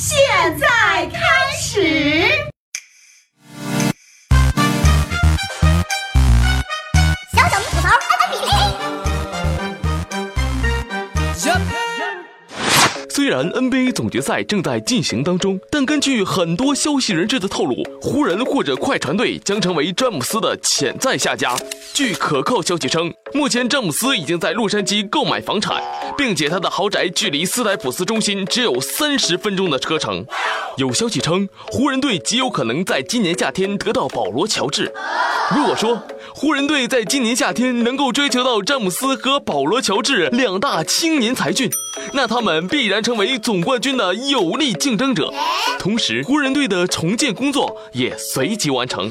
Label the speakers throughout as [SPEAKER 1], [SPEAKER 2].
[SPEAKER 1] 现在开始。
[SPEAKER 2] 虽然 NBA 总决赛正在进行当中，但根据很多消息人士的透露，湖人或者快船队将成为詹姆斯的潜在下家。据可靠消息称，目前詹姆斯已经在洛杉矶购买房产，并且他的豪宅距离斯台普斯中心只有三十分钟的车程。有消息称，湖人队极有可能在今年夏天得到保罗·乔治。如果说湖人队在今年夏天能够追求到詹姆斯和保罗·乔治两大青年才俊，那他们必然成为总冠军的有力竞争者。同时，湖人队的重建工作也随即完成。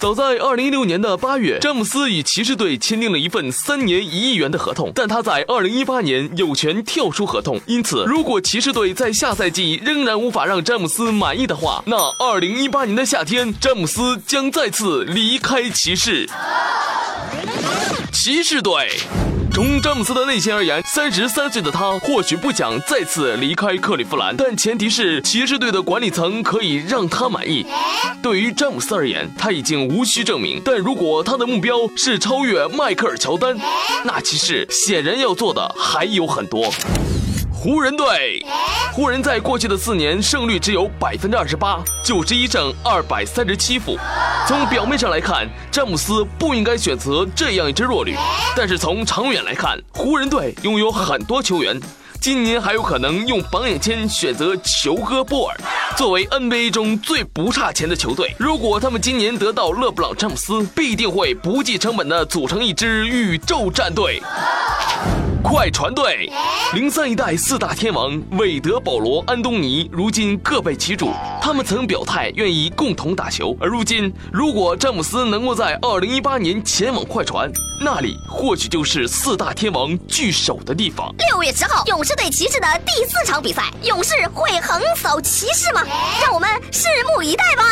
[SPEAKER 2] 早在二零一六年的八月，詹姆斯与骑士队签订了一份三年一亿元的合同，但他在二零一八年有权跳出合同。因此，如果骑士队在下赛季仍然无法让詹姆斯满意的话，那二零一八年的夏天，詹姆斯将再次离开骑士。骑士队。从詹姆斯的内心而言，三十三岁的他或许不想再次离开克利夫兰，但前提是骑士队的管理层可以让他满意。对于詹姆斯而言，他已经无需证明，但如果他的目标是超越迈克尔·乔丹，那骑士显然要做的还有很多。湖人队，湖人在过去的四年胜率只有百分之二十八，九十一胜二百三十七负。从表面上来看，詹姆斯不应该选择这样一支弱旅，但是从长远来看，湖人队拥有很多球员，今年还有可能用榜眼签选择球哥波尔。作为 NBA 中最不差钱的球队，如果他们今年得到勒布朗詹姆斯，必定会不计成本的组成一支宇宙战队。快船队，零三一代四大天王韦德、保罗、安东尼，如今各被其主。他们曾表态愿意共同打球，而如今，如果詹姆斯能够在二零一八年前往快船，那里或许就是四大天王聚首的地方。
[SPEAKER 3] 六月十号，勇士对骑士的第四场比赛，勇士会横扫骑士吗？让我们拭目以待吧。